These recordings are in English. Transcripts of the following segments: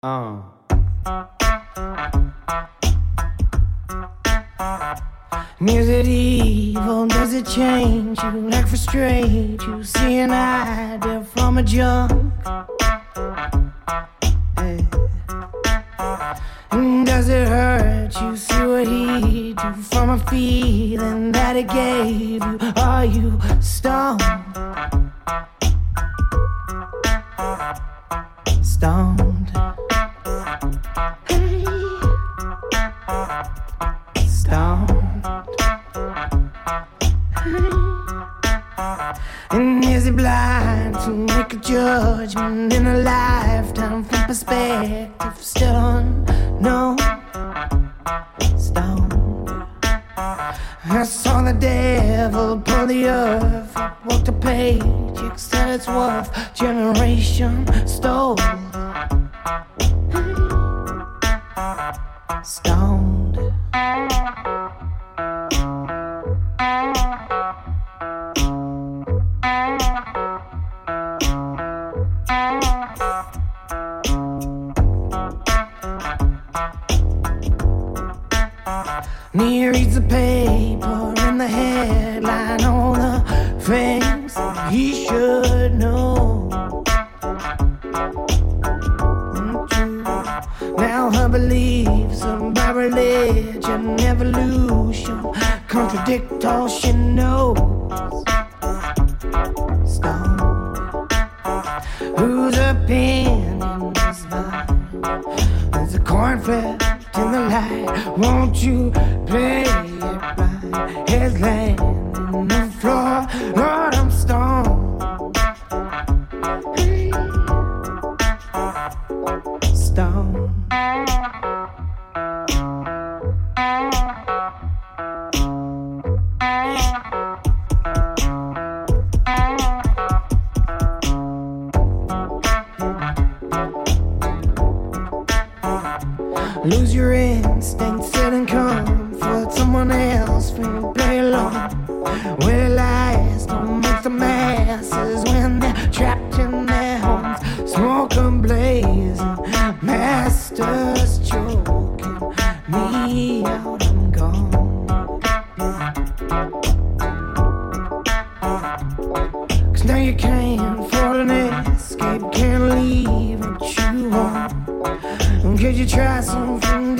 Uh. Is it evil? Does it change you? Like frustrate you? See an idea from a junk? And does it hurt you? See what he do from a feeling that it gave you? Are you stoned? Stoned. And is he blind to make a judgment in a lifetime from perspective still unknown? Stone. I saw the devil pull the earth up, walk the page, extend its worth, generation stole. Stoned. He reads the paper and the headline, all the things he should know. Now her beliefs about religion, evolution contradict all she knows. Stone. Whose opinion is mine? There's a coin flipped in the light. Won't you play it right? Heads laying on the floor. Lord, I'm stoned. Stoned. Lose your instincts and comfort someone else when you play alone. Where lies don't make the masses when they're trapped in their homes. Smoke and blazing, masters choking me out. I'm gone. Cause now you can't Could you try something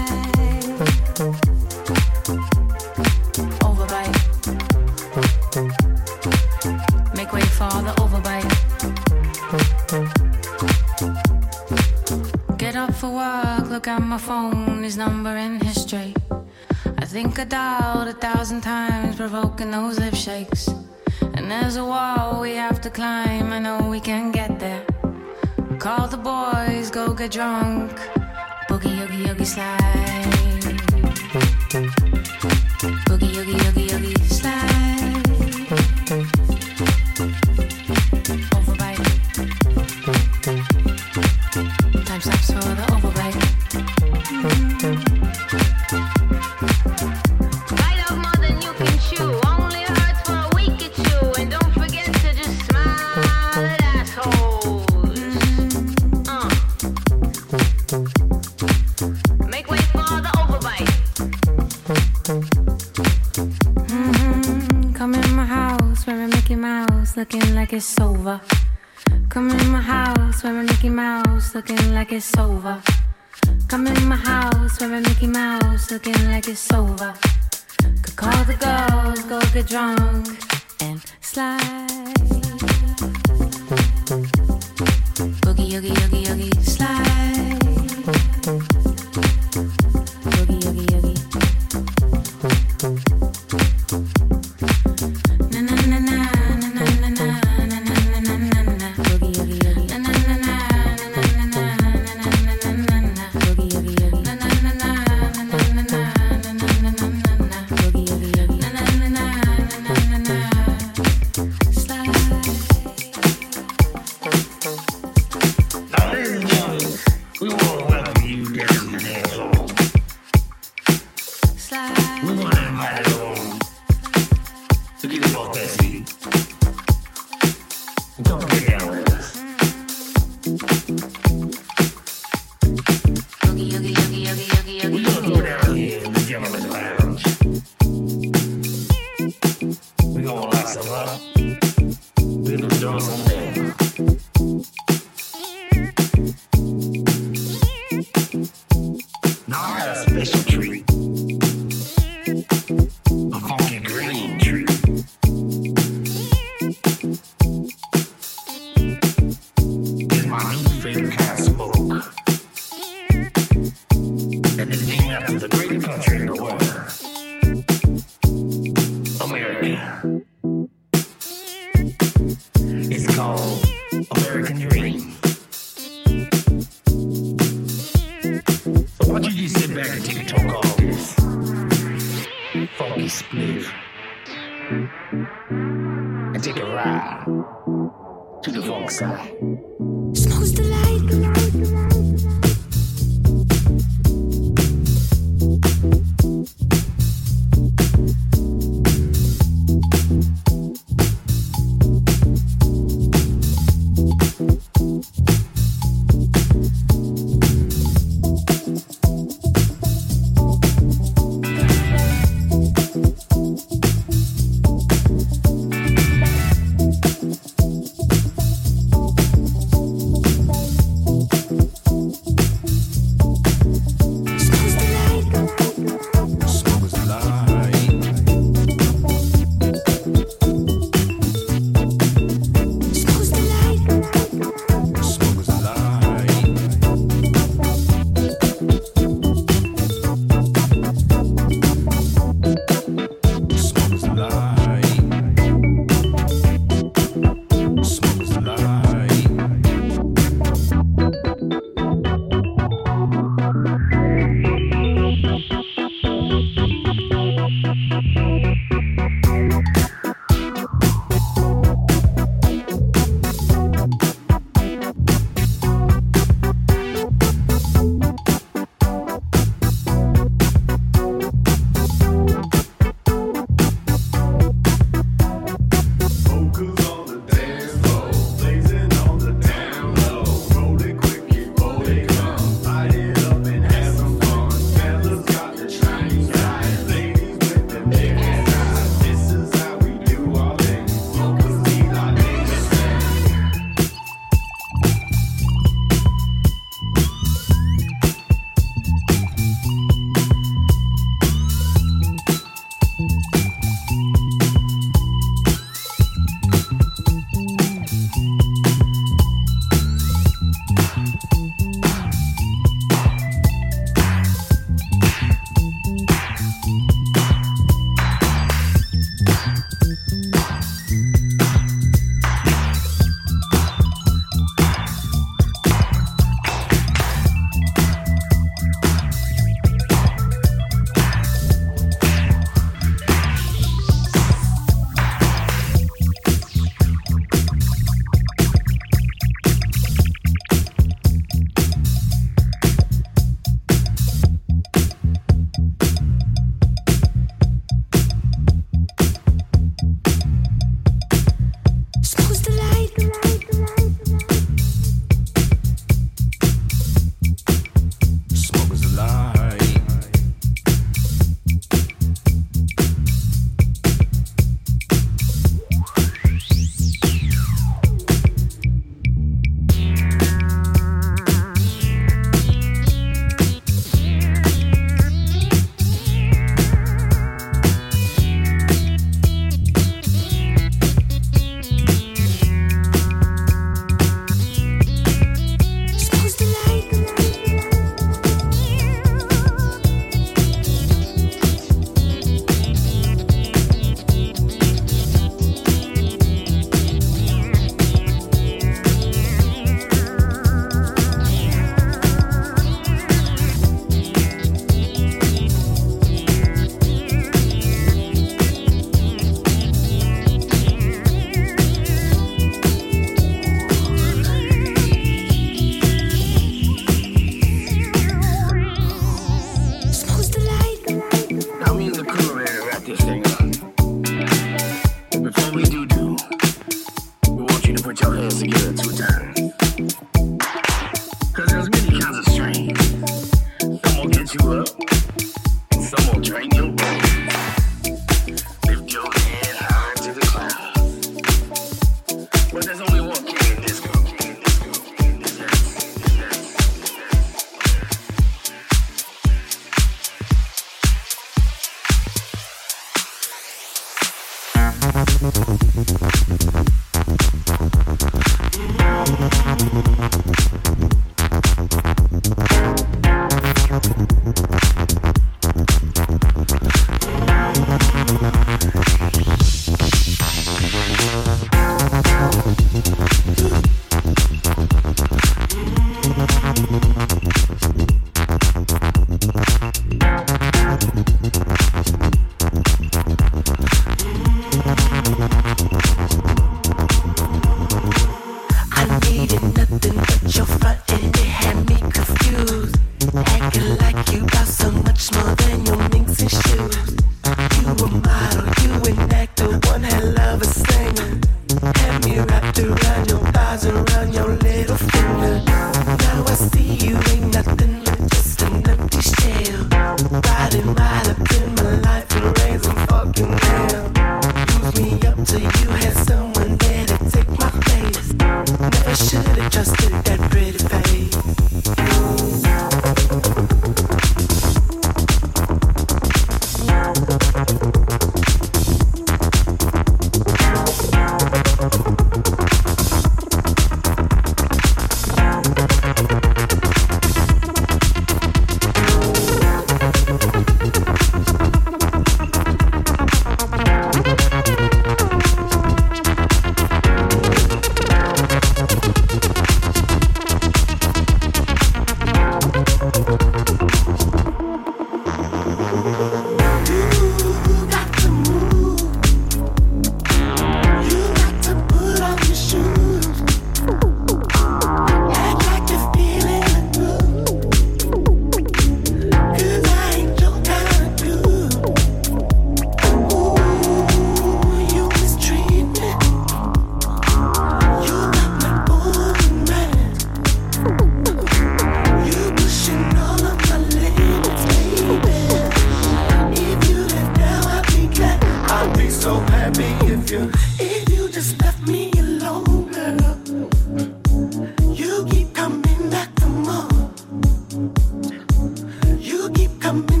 You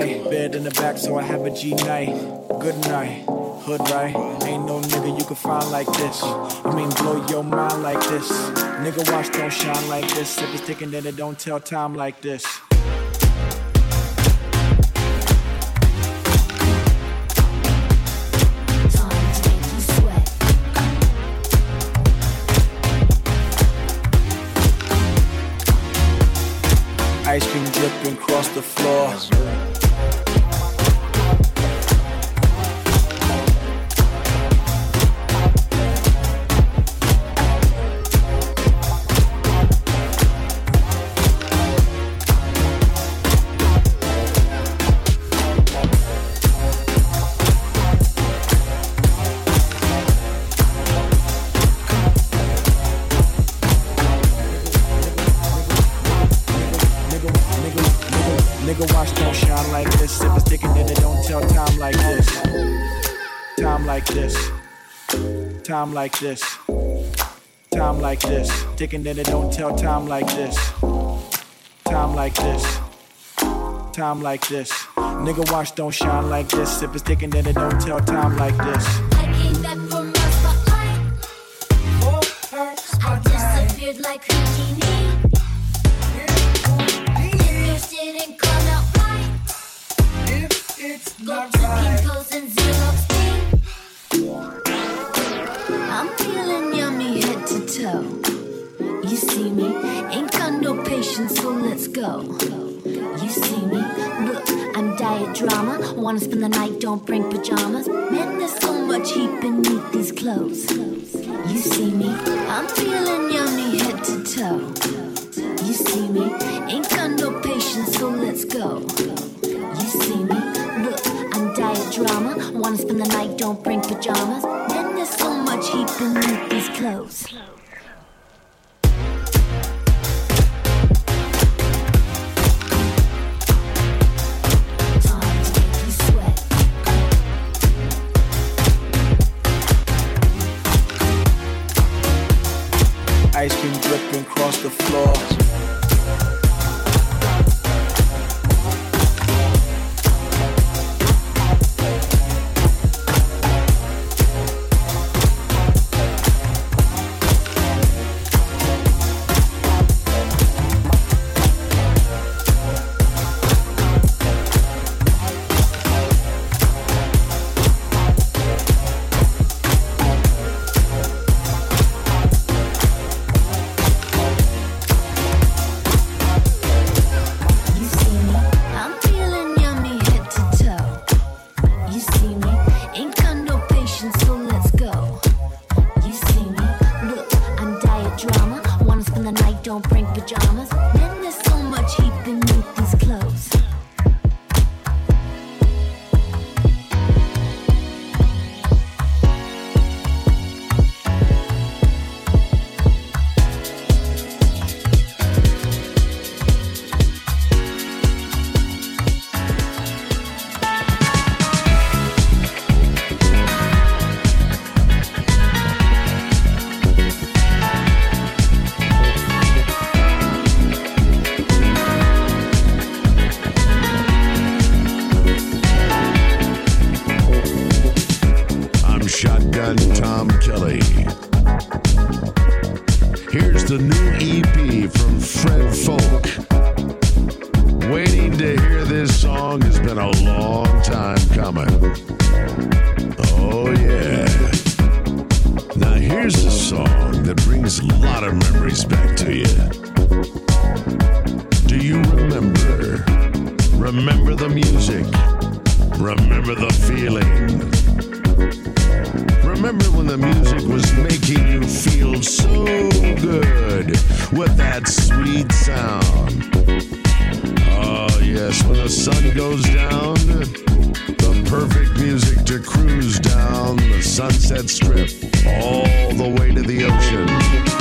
Bed in the back, so I have a G night. Good night. Hood right, ain't no nigga you can find like this. I mean, blow your mind like this. Nigga, watch don't shine like this. If it's ticking, then it don't tell time like this. Time like this. Time like this. Ticking, then it don't tell time like this. Time like this. Time like this. Nigga, watch don't shine like this. If it's ticking, then it don't tell time like this. I came back from my spotlight. I disappeared like Houdini. If your shit ain't come out right, go to Kinko's and Xerox so let's go. You see me, look, I'm diet drama. Wanna spend the night, don't bring pajamas. Man, there's so much heat beneath these clothes. You see me, I'm feeling yummy head to toe. You see me, ain't got no patience, so let's go. You see me, look, I'm diet drama. Wanna spend the night, don't bring pajamas. Man, there's so much heat beneath these clothes. Ice cream dripping across the floor. long time coming. Oh, yeah. Now, here's a song that brings a lot of memories back to you. Do you remember? Remember the music. Remember the feeling. Remember when the music was making you feel so good with that sweet sound? Yes, when the sun goes down, the perfect music to cruise down the Sunset Strip all the way to the ocean.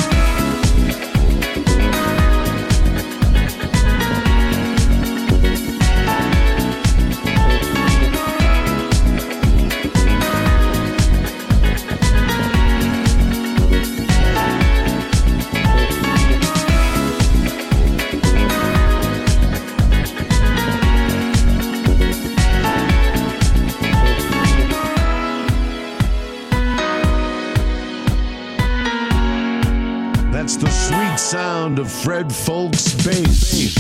Fred Falke's Bass.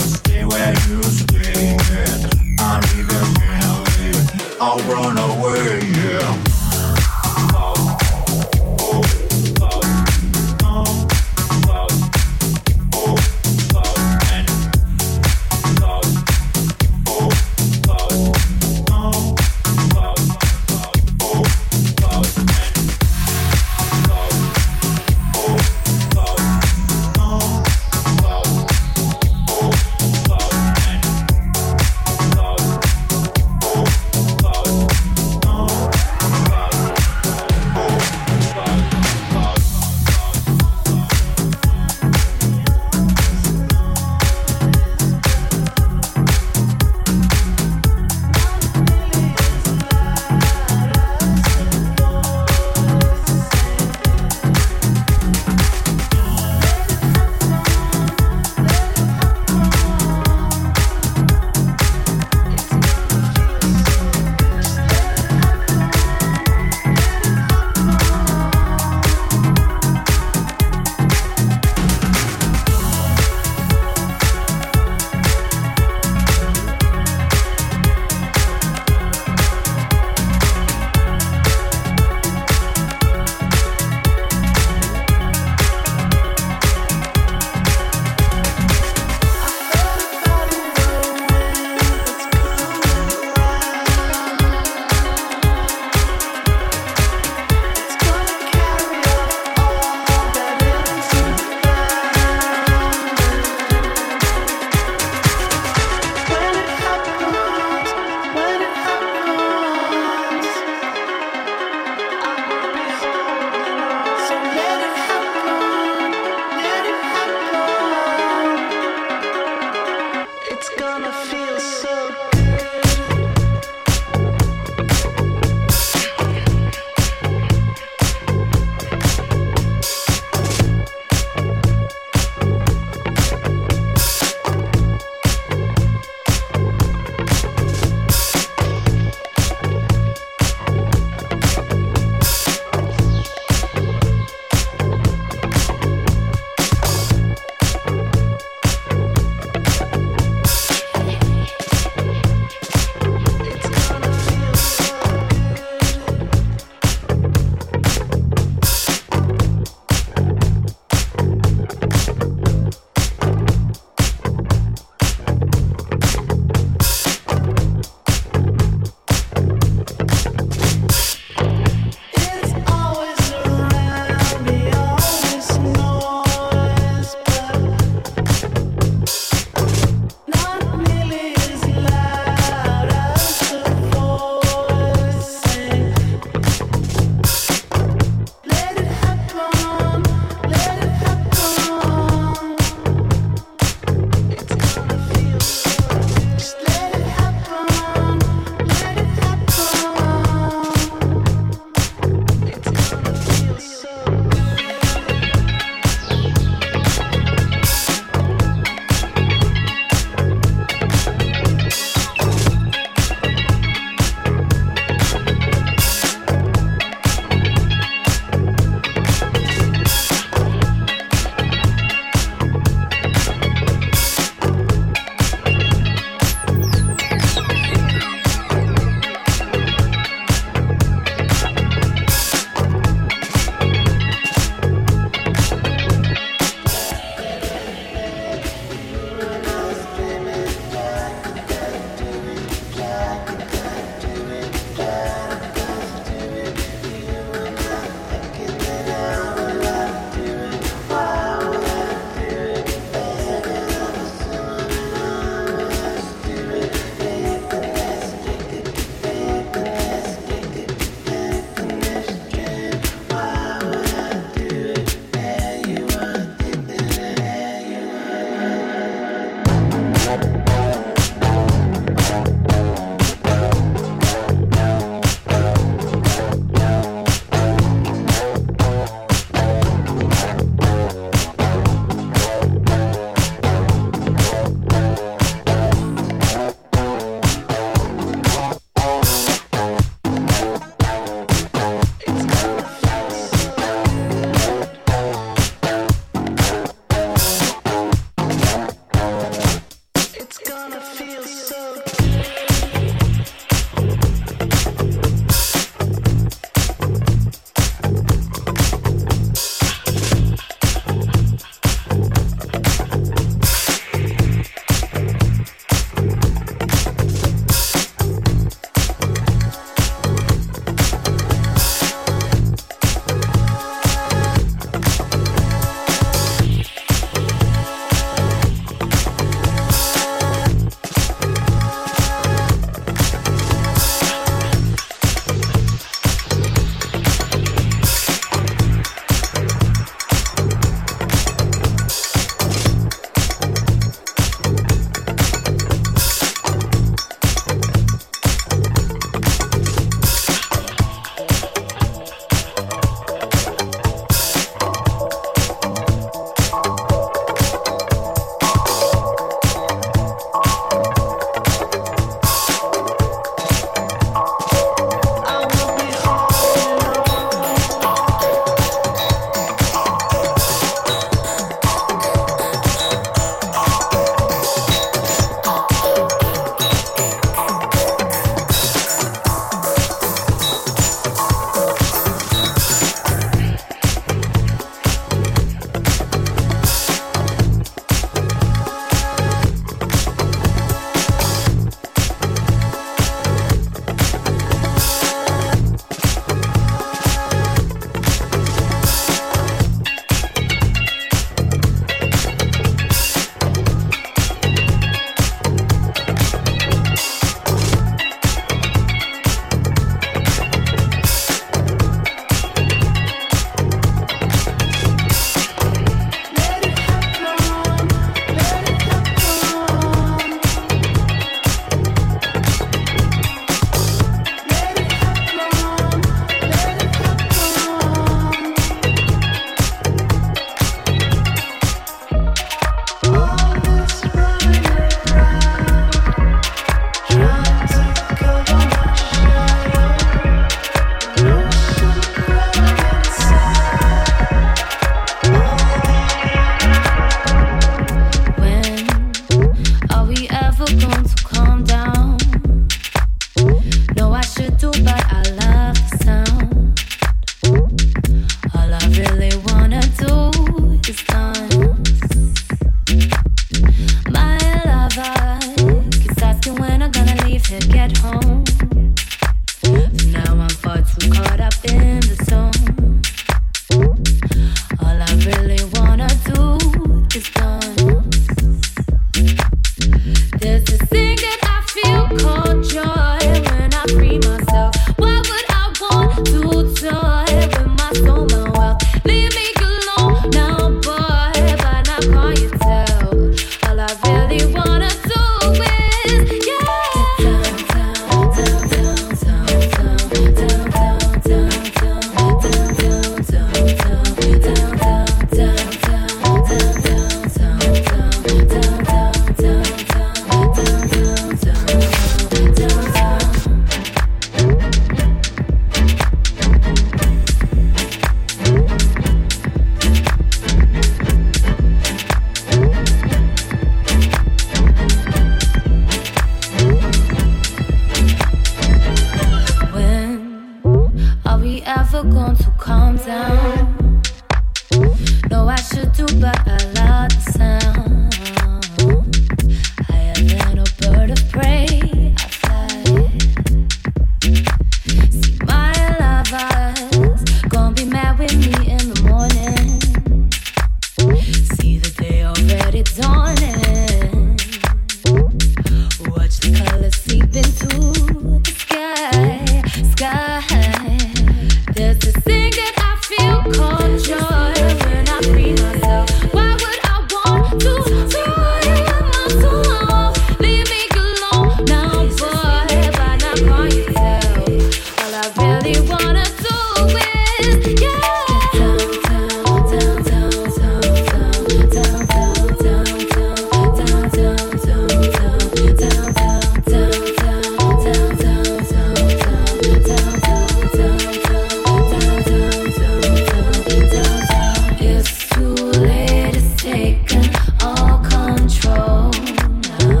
stay where you stay. I need a real I'll run